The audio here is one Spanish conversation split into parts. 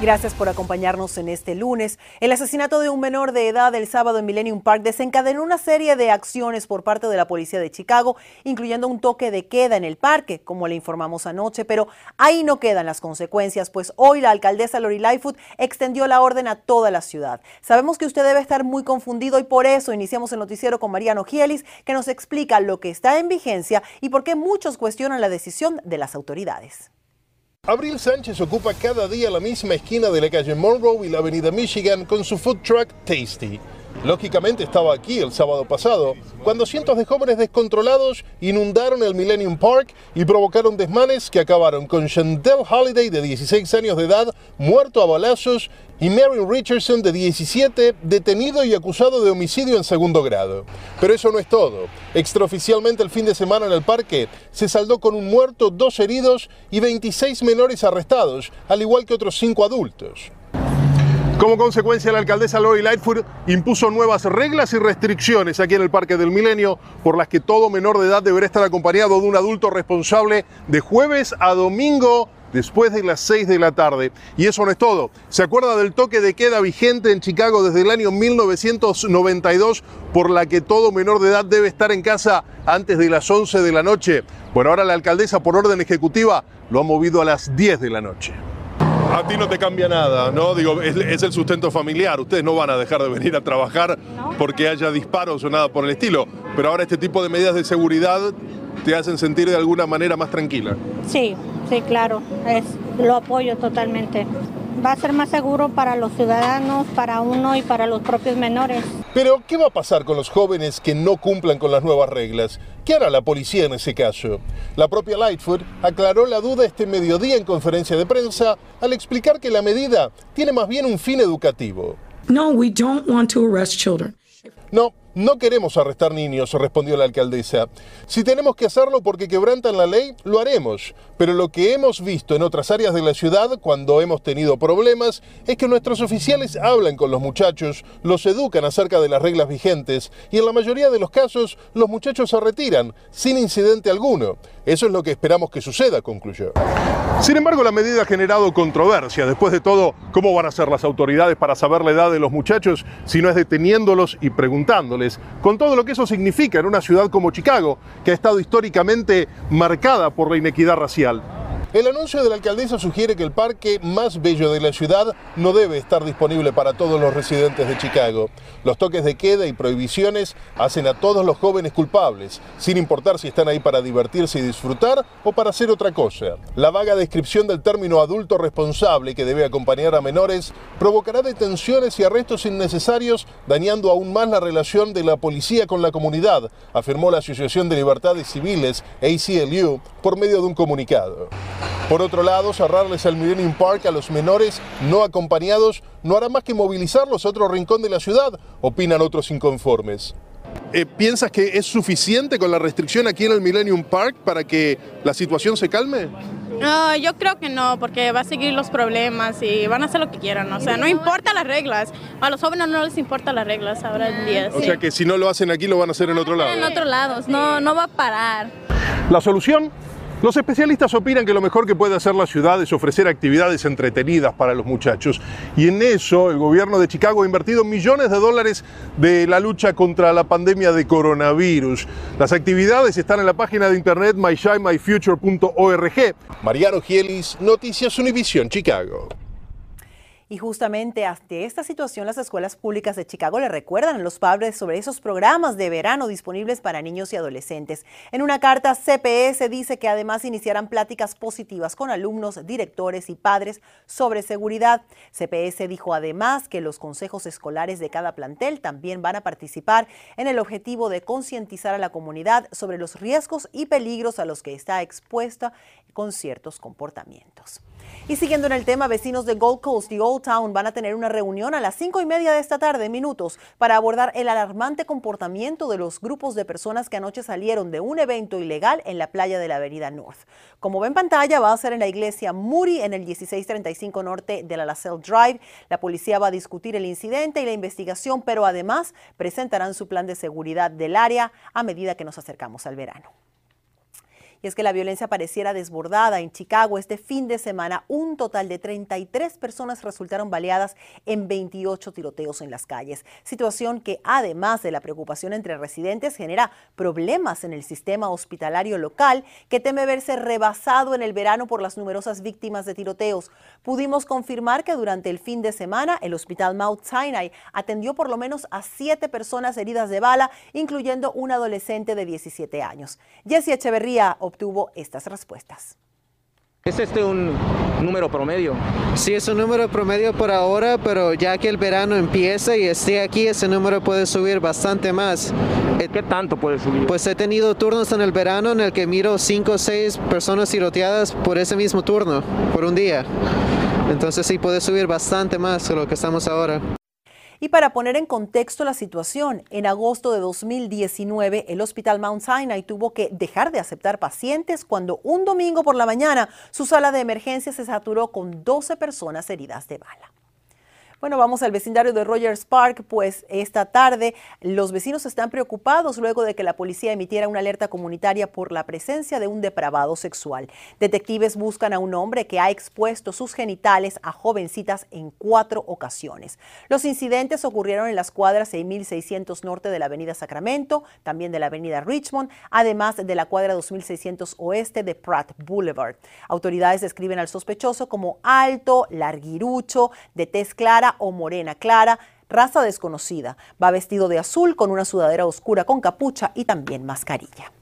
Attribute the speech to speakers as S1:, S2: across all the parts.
S1: Gracias por acompañarnos en este lunes. El asesinato de un menor de edad el sábado en Millennium Park desencadenó una serie de acciones por parte de la policía de Chicago, incluyendo un toque de queda en el parque, como le informamos anoche, pero ahí no quedan las consecuencias, pues hoy la alcaldesa Lori Lightfoot extendió la orden a toda la ciudad. Sabemos que usted debe estar muy confundido y por eso iniciamos el noticiero con Mariano Gielis, que nos explica lo que está en vigencia y por qué muchos cuestionan la decisión de las autoridades.
S2: Abril Sánchez ocupa cada día la misma esquina de la calle Monroe y la avenida Michigan con su food truck Tasty. Lógicamente estaba aquí el sábado pasado, cuando cientos de jóvenes descontrolados inundaron el Millennium Park y provocaron desmanes que acabaron con Chantel Holiday de 16 años de edad muerto a balazos y Mary Richardson de 17 detenido y acusado de homicidio en segundo grado. Pero eso no es todo. Extraoficialmente el fin de semana en el parque se saldó con un muerto, dos heridos y 26 menores arrestados, al igual que otros cinco adultos. Como consecuencia, la alcaldesa Lori Lightfoot impuso nuevas reglas y restricciones aquí en el Parque del Milenio, por las que todo menor de edad deberá estar acompañado de un adulto responsable de jueves a domingo después de las 6 de la tarde. Y eso no es todo. ¿Se acuerda del toque de queda vigente en Chicago desde el año 1992 por la que todo menor de edad debe estar en casa antes de las 11 de la noche? Bueno, ahora la alcaldesa por orden ejecutiva lo ha movido a las 10 de la noche. A ti no te cambia nada, ¿no? Digo, es, es, el sustento familiar. Ustedes no van a dejar de venir a trabajar porque haya disparos o nada por el estilo. Pero ahora este tipo de medidas de seguridad te hacen sentir de alguna manera más tranquila.
S3: Sí, sí, claro. Es, lo apoyo totalmente. Va a ser más seguro para los ciudadanos, para uno y para los propios menores.
S2: Pero, ¿qué va a pasar con los jóvenes que no cumplan con las nuevas reglas? ¿Qué hará la policía en ese caso? La propia Lightfoot aclaró la duda este mediodía en conferencia de prensa al explicar que la medida tiene más bien un fin educativo.
S4: No, we don't want to arrest children.
S2: No, no queremos arrestar niños, respondió la alcaldesa. Si tenemos que hacerlo porque quebrantan la ley, lo haremos. Pero lo que hemos visto en otras áreas de la ciudad cuando hemos tenido problemas es que nuestros oficiales hablan con los muchachos, los educan acerca de las reglas vigentes y en la mayoría de los casos los muchachos se retiran sin incidente alguno. Eso es lo que esperamos que suceda, concluyó. Sin embargo, la medida ha generado controversia. Después de todo, ¿cómo van a ser las autoridades para saber la edad de los muchachos si no es deteniéndolos y preguntándoles? Con todo lo que eso significa en una ciudad como Chicago, que ha estado históricamente marcada por la inequidad racial social el anuncio de la alcaldesa sugiere que el parque más bello de la ciudad no debe estar disponible para todos los residentes de Chicago. Los toques de queda y prohibiciones hacen a todos los jóvenes culpables, sin importar si están ahí para divertirse y disfrutar o para hacer otra cosa. La vaga descripción del término adulto responsable que debe acompañar a menores provocará detenciones y arrestos innecesarios, dañando aún más la relación de la policía con la comunidad, afirmó la Asociación de Libertades Civiles, ACLU, por medio de un comunicado. Por otro lado, cerrarles el Millennium Park a los menores no acompañados no hará más que movilizarlos a otro rincón de la ciudad, opinan otros inconformes. Eh, ¿Piensas que es suficiente con la restricción aquí en el Millennium Park para que la situación se calme?
S5: No, yo creo que no, porque va a seguir los problemas y van a hacer lo que quieran. O sea, no importa las reglas. A los jóvenes no les importan las reglas ahora en día.
S2: O sea que si no lo hacen aquí, lo van a hacer en otro lado.
S5: En otro lado, no, no va a parar.
S2: La solución los especialistas opinan que lo mejor que puede hacer la ciudad es ofrecer actividades entretenidas para los muchachos. Y en eso el gobierno de Chicago ha invertido millones de dólares de la lucha contra la pandemia de coronavirus. Las actividades están en la página de internet myshinemyfuture.org. Mariano Gielis, Noticias Univision, Chicago.
S1: Y justamente ante esta situación, las escuelas públicas de Chicago le recuerdan a los padres sobre esos programas de verano disponibles para niños y adolescentes. En una carta, CPS dice que además iniciarán pláticas positivas con alumnos, directores y padres sobre seguridad. CPS dijo además que los consejos escolares de cada plantel también van a participar en el objetivo de concientizar a la comunidad sobre los riesgos y peligros a los que está expuesta con ciertos comportamientos. Y siguiendo en el tema, vecinos de Gold Coast y Old Motown van a tener una reunión a las cinco y media de esta tarde, minutos, para abordar el alarmante comportamiento de los grupos de personas que anoche salieron de un evento ilegal en la playa de la Avenida North. Como ven en pantalla, va a ser en la iglesia Moody en el 1635 norte de la LaSalle Drive. La policía va a discutir el incidente y la investigación, pero además presentarán su plan de seguridad del área a medida que nos acercamos al verano. Y es que la violencia pareciera desbordada en Chicago este fin de semana. Un total de 33 personas resultaron baleadas en 28 tiroteos en las calles. Situación que además de la preocupación entre residentes genera problemas en el sistema hospitalario local que teme verse rebasado en el verano por las numerosas víctimas de tiroteos. Pudimos confirmar que durante el fin de semana el hospital Mount Sinai atendió por lo menos a siete personas heridas de bala, incluyendo un adolescente de 17 años. Jesse Echeverría obtuvo estas respuestas.
S6: ¿Es este un número promedio?
S7: Sí, es un número promedio por ahora, pero ya que el verano empieza y esté aquí, ese número puede subir bastante más.
S6: ¿Qué tanto puede subir?
S7: Pues he tenido turnos en el verano en el que miro cinco o seis personas tiroteadas por ese mismo turno, por un día. Entonces sí puede subir bastante más de lo que estamos ahora.
S1: Y para poner en contexto la situación, en agosto de 2019 el Hospital Mount Sinai tuvo que dejar de aceptar pacientes cuando un domingo por la mañana su sala de emergencia se saturó con 12 personas heridas de bala. Bueno, vamos al vecindario de Rogers Park, pues esta tarde los vecinos están preocupados luego de que la policía emitiera una alerta comunitaria por la presencia de un depravado sexual. Detectives buscan a un hombre que ha expuesto sus genitales a jovencitas en cuatro ocasiones. Los incidentes ocurrieron en las cuadras 6600 norte de la avenida Sacramento, también de la avenida Richmond, además de la cuadra 2600 oeste de Pratt Boulevard. Autoridades describen al sospechoso como alto, larguirucho, de tez o morena clara, raza desconocida. Va vestido de azul con una sudadera oscura con capucha y también mascarilla.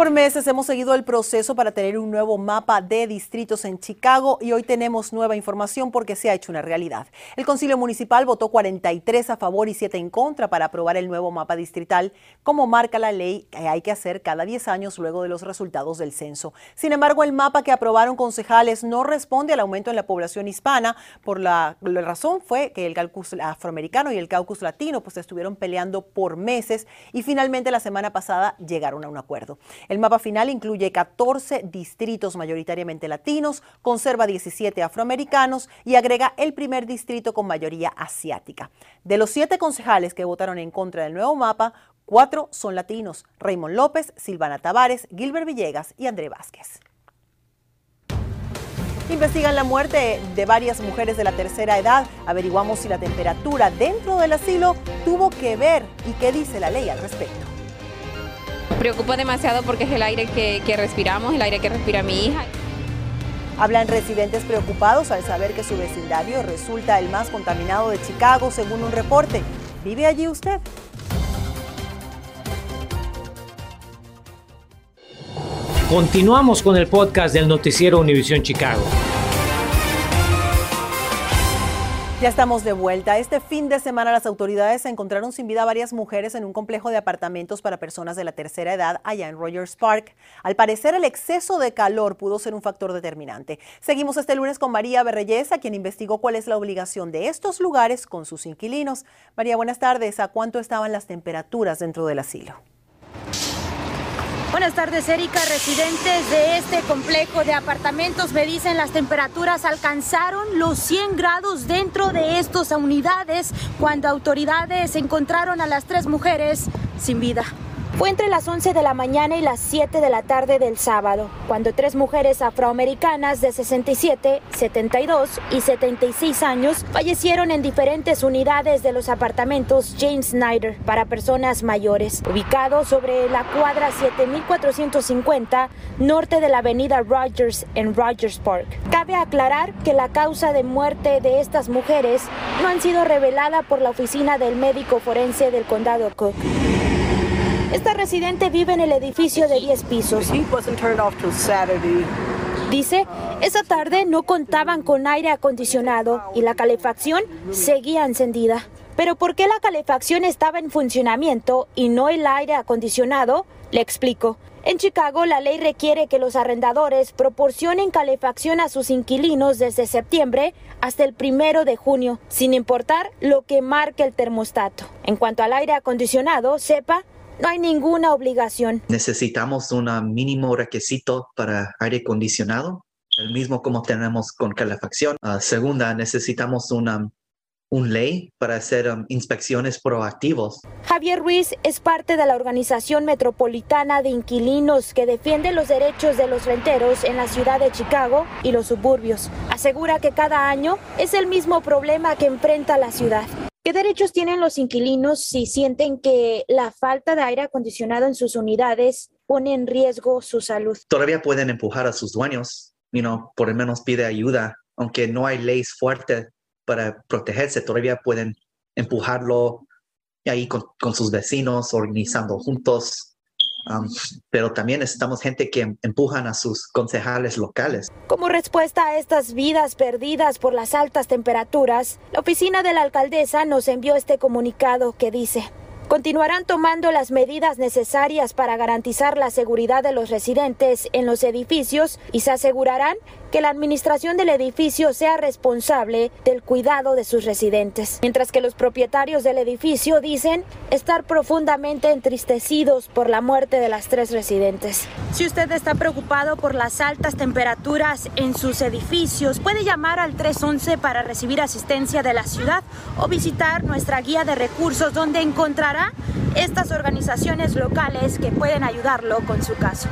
S1: Por meses hemos seguido el proceso para tener un nuevo mapa de distritos en Chicago y hoy tenemos nueva información porque se ha hecho una realidad. El Concilio Municipal votó 43 a favor y 7 en contra para aprobar el nuevo mapa distrital, como marca la ley que hay que hacer cada 10 años luego de los resultados del censo. Sin embargo, el mapa que aprobaron concejales no responde al aumento en la población hispana. Por la, la razón fue que el caucus afroamericano y el caucus latino pues estuvieron peleando por meses y finalmente la semana pasada llegaron a un acuerdo. El mapa final incluye 14 distritos mayoritariamente latinos, conserva 17 afroamericanos y agrega el primer distrito con mayoría asiática. De los siete concejales que votaron en contra del nuevo mapa, cuatro son latinos, Raymond López, Silvana Tavares, Gilbert Villegas y André Vázquez. Investigan la muerte de varias mujeres de la tercera edad. Averiguamos si la temperatura dentro del asilo tuvo que ver y qué dice la ley al respecto
S8: preocupa demasiado porque es el aire que, que respiramos, el aire que respira mi hija.
S1: Hablan residentes preocupados al saber que su vecindario resulta el más contaminado de Chicago, según un reporte. ¿Vive allí usted?
S9: Continuamos con el podcast del noticiero Univisión Chicago.
S1: Ya estamos de vuelta. Este fin de semana las autoridades encontraron sin vida a varias mujeres en un complejo de apartamentos para personas de la tercera edad allá en Rogers Park. Al parecer el exceso de calor pudo ser un factor determinante. Seguimos este lunes con María Berreyesa, quien investigó cuál es la obligación de estos lugares con sus inquilinos. María, buenas tardes. ¿A cuánto estaban las temperaturas dentro del asilo?
S10: Buenas tardes, Erika. Residentes de este complejo de apartamentos me dicen las temperaturas alcanzaron los 100 grados dentro de estas unidades cuando autoridades encontraron a las tres mujeres sin vida. Fue entre las 11 de la mañana y las 7 de la tarde del sábado, cuando tres mujeres afroamericanas de 67, 72 y 76 años fallecieron en diferentes unidades de los apartamentos James Snyder para personas mayores, ubicados sobre la cuadra 7450 norte de la avenida Rogers en Rogers Park. Cabe aclarar que la causa de muerte de estas mujeres no han sido revelada por la oficina del médico forense del condado Cook. Esta residente vive en el edificio de 10 pisos. Dice, esa tarde no contaban con aire acondicionado y la calefacción seguía encendida. Pero ¿por qué la calefacción estaba en funcionamiento y no el aire acondicionado? Le explico. En Chicago, la ley requiere que los arrendadores proporcionen calefacción a sus inquilinos desde septiembre hasta el primero de junio, sin importar lo que marque el termostato. En cuanto al aire acondicionado, sepa, no hay ninguna obligación.
S11: Necesitamos un mínimo requisito para aire acondicionado, el mismo como tenemos con calefacción. Uh, segunda, necesitamos una un ley para hacer um, inspecciones proactivos.
S10: Javier Ruiz es parte de la Organización Metropolitana de Inquilinos que defiende los derechos de los renteros en la ciudad de Chicago y los suburbios. Asegura que cada año es el mismo problema que enfrenta la ciudad. ¿Qué derechos tienen los inquilinos si sienten que la falta de aire acondicionado en sus unidades pone en riesgo su salud?
S11: Todavía pueden empujar a sus dueños, you know, por lo menos pide ayuda, aunque no hay leyes fuertes para protegerse, todavía pueden empujarlo ahí con, con sus vecinos, organizando juntos. Pero también necesitamos gente que empujan a sus concejales locales.
S10: Como respuesta a estas vidas perdidas por las altas temperaturas, la oficina de la alcaldesa nos envió este comunicado que dice, continuarán tomando las medidas necesarias para garantizar la seguridad de los residentes en los edificios y se asegurarán que la administración del edificio sea responsable del cuidado de sus residentes, mientras que los propietarios del edificio dicen estar profundamente entristecidos por la muerte de las tres residentes. Si usted está preocupado por las altas temperaturas en sus edificios, puede llamar al 311 para recibir asistencia de la ciudad o visitar nuestra guía de recursos donde encontrará estas organizaciones locales que pueden ayudarlo con su caso.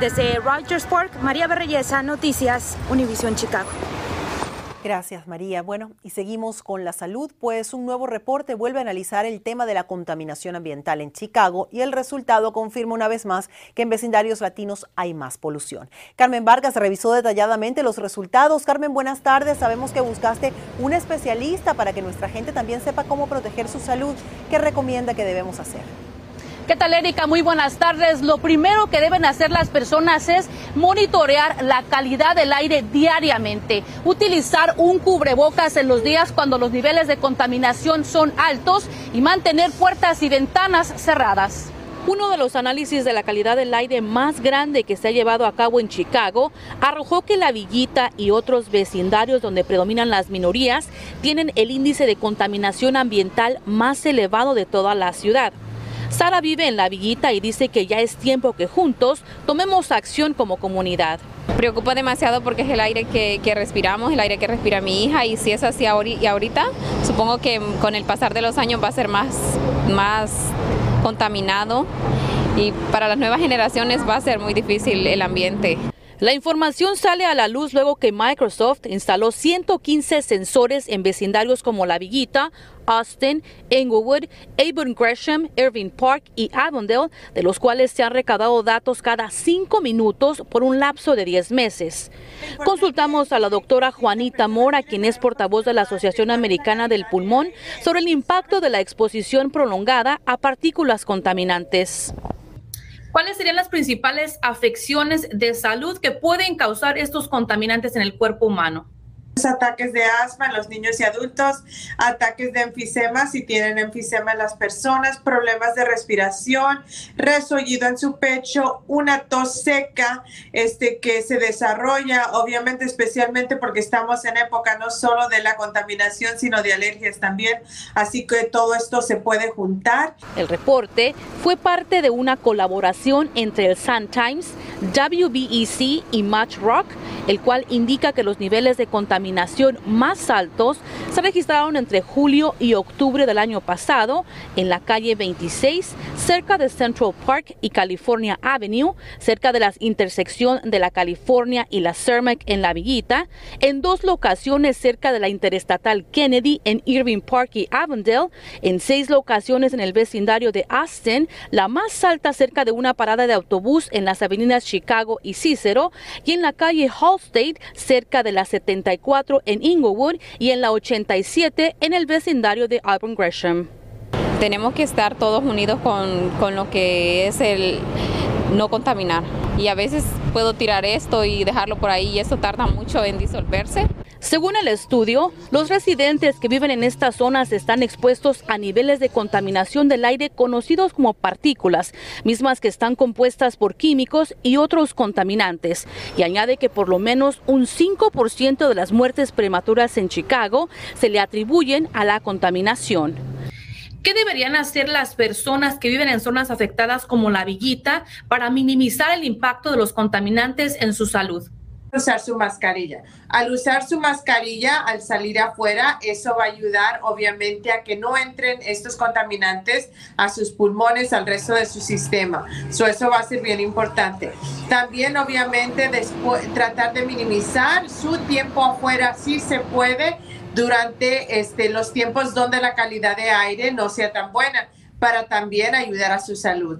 S10: Desde Rogers Park, María Berreyesa, Noticias, Univisión Chicago.
S1: Gracias, María. Bueno, y seguimos con la salud, pues un nuevo reporte vuelve a analizar el tema de la contaminación ambiental en Chicago y el resultado confirma una vez más que en vecindarios latinos hay más polución. Carmen Vargas revisó detalladamente los resultados. Carmen, buenas tardes. Sabemos que buscaste un especialista para que nuestra gente también sepa cómo proteger su salud. ¿Qué recomienda que debemos hacer?
S12: ¿Qué tal, Erika? Muy buenas tardes. Lo primero que deben hacer las personas es monitorear la calidad del aire diariamente, utilizar un cubrebocas en los días cuando los niveles de contaminación son altos y mantener puertas y ventanas cerradas. Uno de los análisis de la calidad del aire más grande que se ha llevado a cabo en Chicago arrojó que la Villita y otros vecindarios donde predominan las minorías tienen el índice de contaminación ambiental más elevado de toda la ciudad. Sara vive en la villita y dice que ya es tiempo que juntos tomemos acción como comunidad.
S8: Preocupa demasiado porque es el aire que, respiramos, el aire que respira mi hija y si es así ahorita, supongo que con el pasar de los años va a ser más, más contaminado y para las nuevas generaciones va a ser muy difícil el ambiente.
S12: La información sale a la luz luego que Microsoft instaló 115 sensores en vecindarios como La Villita, Austin, Englewood, Avon Gresham, Irving Park y Avondale, de los cuales se han recaudado datos cada cinco minutos por un lapso de 10 meses. Consultamos a la doctora Juanita Mora, quien es portavoz de la Asociación Americana del Pulmón, sobre el impacto de la exposición prolongada a partículas contaminantes. ¿Cuáles serían las principales afecciones de salud que pueden causar estos contaminantes en el cuerpo humano?
S13: Ataques de asma en los niños y adultos, ataques de enfisema si tienen enfisema en las personas, problemas de respiración, resollido en su pecho, una tos seca este, que se desarrolla, obviamente especialmente porque estamos en época no solo de la contaminación, sino de alergias también, así que todo esto se puede juntar.
S12: El reporte fue parte de una colaboración entre el Sun Times, WBEC y Match Rock, el cual indica que los niveles de contaminación más altos se registraron entre julio y octubre del año pasado en la calle 26, cerca de Central Park y California Avenue, cerca de la intersección de la California y la Cermak en La Villita, en dos locaciones cerca de la interestatal Kennedy en Irving Park y Avondale, en seis locaciones en el vecindario de Austin, la más alta cerca de una parada de autobús en las avenidas Chicago y Cicero, y en la calle Hallstate, cerca de la 74 en Inglewood y en la 87 en el vecindario de Auburn Gresham.
S8: Tenemos que estar todos unidos con, con lo que es el no contaminar. Y a veces puedo tirar esto y dejarlo por ahí y eso tarda mucho en disolverse.
S12: Según el estudio, los residentes que viven en estas zonas están expuestos a niveles de contaminación del aire conocidos como partículas, mismas que están compuestas por químicos y otros contaminantes. Y añade que por lo menos un 5% de las muertes prematuras en Chicago se le atribuyen a la contaminación. ¿Qué deberían hacer las personas que viven en zonas afectadas como la Villita para minimizar el impacto de los contaminantes en su salud?
S13: usar su mascarilla. Al usar su mascarilla, al salir afuera, eso va a ayudar obviamente a que no entren estos contaminantes a sus pulmones, al resto de su sistema. eso va a ser bien importante. También obviamente tratar de minimizar su tiempo afuera si se puede durante este, los tiempos donde la calidad de aire no sea tan buena para también ayudar a su salud.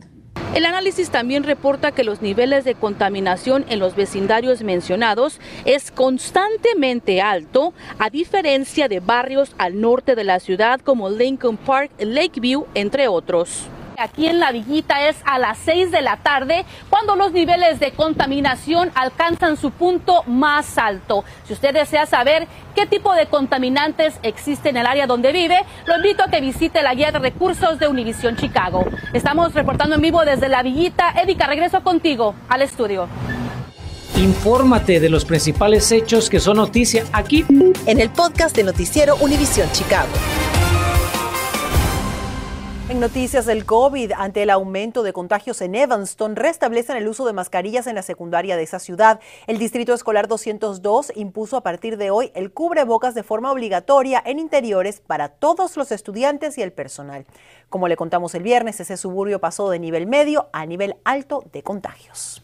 S12: El análisis también reporta que los niveles de contaminación en los vecindarios mencionados es constantemente alto, a diferencia de barrios al norte de la ciudad como Lincoln Park, Lakeview, entre otros. Aquí en la Villita es a las 6 de la tarde cuando los niveles de contaminación alcanzan su punto más alto. Si usted desea saber qué tipo de contaminantes existen en el área donde vive, lo invito a que visite la guía de recursos de Univisión Chicago. Estamos reportando en vivo desde la Villita. Erika, regreso contigo al estudio.
S9: Infórmate de los principales hechos que son noticia aquí
S1: en el podcast de Noticiero Univisión Chicago. En noticias del COVID, ante el aumento de contagios en Evanston, restablecen el uso de mascarillas en la secundaria de esa ciudad. El Distrito Escolar 202 impuso a partir de hoy el cubrebocas de forma obligatoria en interiores para todos los estudiantes y el personal. Como le contamos el viernes, ese suburbio pasó de nivel medio a nivel alto de contagios.